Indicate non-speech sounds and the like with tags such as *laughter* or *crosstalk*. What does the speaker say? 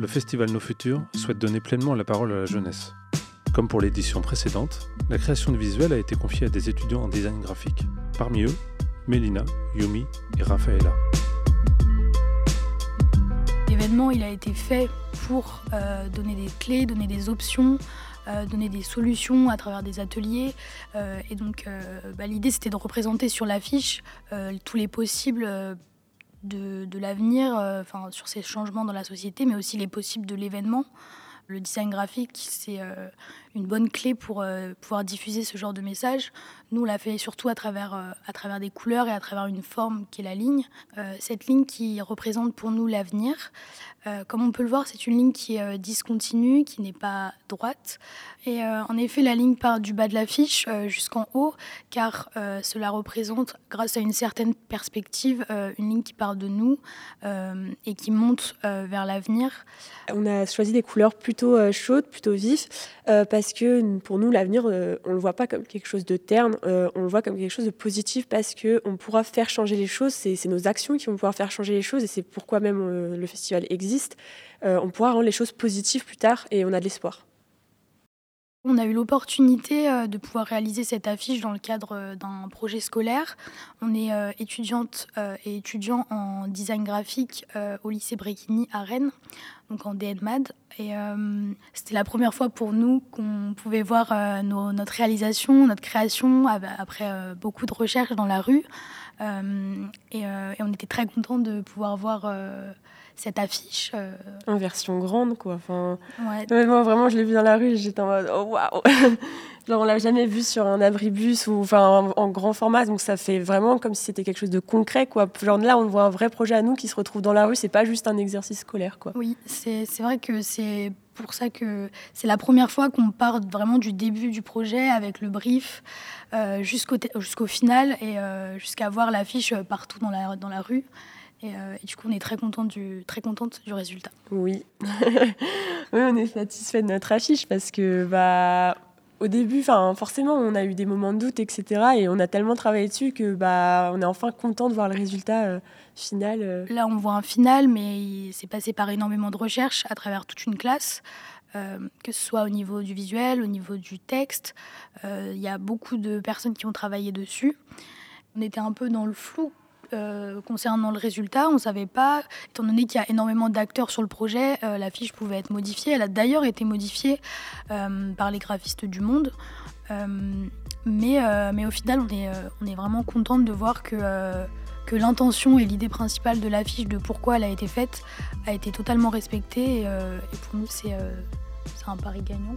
le festival Nos Futurs souhaite donner pleinement la parole à la jeunesse. Comme pour l'édition précédente, la création de visuels a été confiée à des étudiants en design graphique. Parmi eux, Mélina, Yumi et Rafaela. L'événement a été fait pour euh, donner des clés, donner des options, euh, donner des solutions à travers des ateliers. Euh, et donc bah, l'idée c'était de représenter sur l'affiche tous les possibles de, de l'avenir, enfin sur ces changements dans la société, mais aussi les possibles de l'événement. Le design graphique, c'est une bonne clé pour pouvoir diffuser ce genre de message. Nous, on l'a fait surtout à travers, à travers des couleurs et à travers une forme qui est la ligne. cette ligne qui représente pour nous l'avenir. Euh, comme on peut le voir, c'est une ligne qui est euh, discontinue, qui n'est pas droite. Et euh, en effet, la ligne part du bas de l'affiche jusqu'en haut, car cela représente, grâce à une certaine perspective, une ligne qui part de nous et qui monte vers l'avenir. On a choisi des couleurs plutôt chaudes, plutôt vives, que pour nous, l'avenir, on ne le voit pas comme quelque chose de terne, on le voit comme quelque chose de positif, parce qu'on pourra faire changer les choses. C'est nos actions qui vont pouvoir faire changer les choses, et c'est pourquoi même le festival existe euh, on pourra rendre les choses positives plus tard et on a de l'espoir. On a eu l'opportunité euh, de pouvoir réaliser cette affiche dans le cadre euh, d'un projet scolaire. On est étudiante et étudiant en design graphique au lycée Bréquigny à Rennes, donc en DNMAD. C'était la première fois pour nous qu'on pouvait voir notre réalisation, notre création après beaucoup de recherches dans la rue. Et, on était très contents de pouvoir voir cette affiche. Euh. En version grande, quoi. Enfin, moi, vraiment, je l'ai vu dans la rue, j'étais en mode, oh waouh *laughs* Genre, on l'a jamais vu sur un abribus ou enfin en, grand format, donc ça fait vraiment comme si c'était quelque chose de concret, quoi. Genre là, on voit un vrai projet à nous qui se retrouve dans la rue, c'est pas juste un exercice scolaire, quoi. Oui, c'est vrai que c'est pour ça que c'est la première fois qu'on part vraiment du début du projet avec le brief euh, jusqu'au final et euh, jusqu'à voir l'affiche partout dans la, dans la rue. Euh, et, du coup, on est très contente du, très contente du résultat. Oui. *laughs* oui, on est satisfait de notre affiche parce que, bah, au début, forcément, on a eu des moments de doute, etc. Et on a tellement travaillé dessus que, bah, on est enfin content de voir le résultat euh, final. Euh. Là, on voit un final, mais c'est passé par énormément de recherches à travers toute une classe. que ce soit au niveau du visuel, au niveau du texte. Il y a beaucoup de personnes qui ont travaillé dessus. On était un peu dans le flou euh, concernant le résultat, on ne savait pas, étant donné qu'il y a énormément d'acteurs sur le projet, euh, la fiche pouvait être modifiée. Elle a d'ailleurs été modifiée euh, par les graphistes du monde. mais, mais au final, on est, on est vraiment contente de voir que, que l'intention et l'idée principale de l'affiche, de pourquoi elle a été faite, a été totalement respectée. Et, et pour nous, c'est un pari gagnant.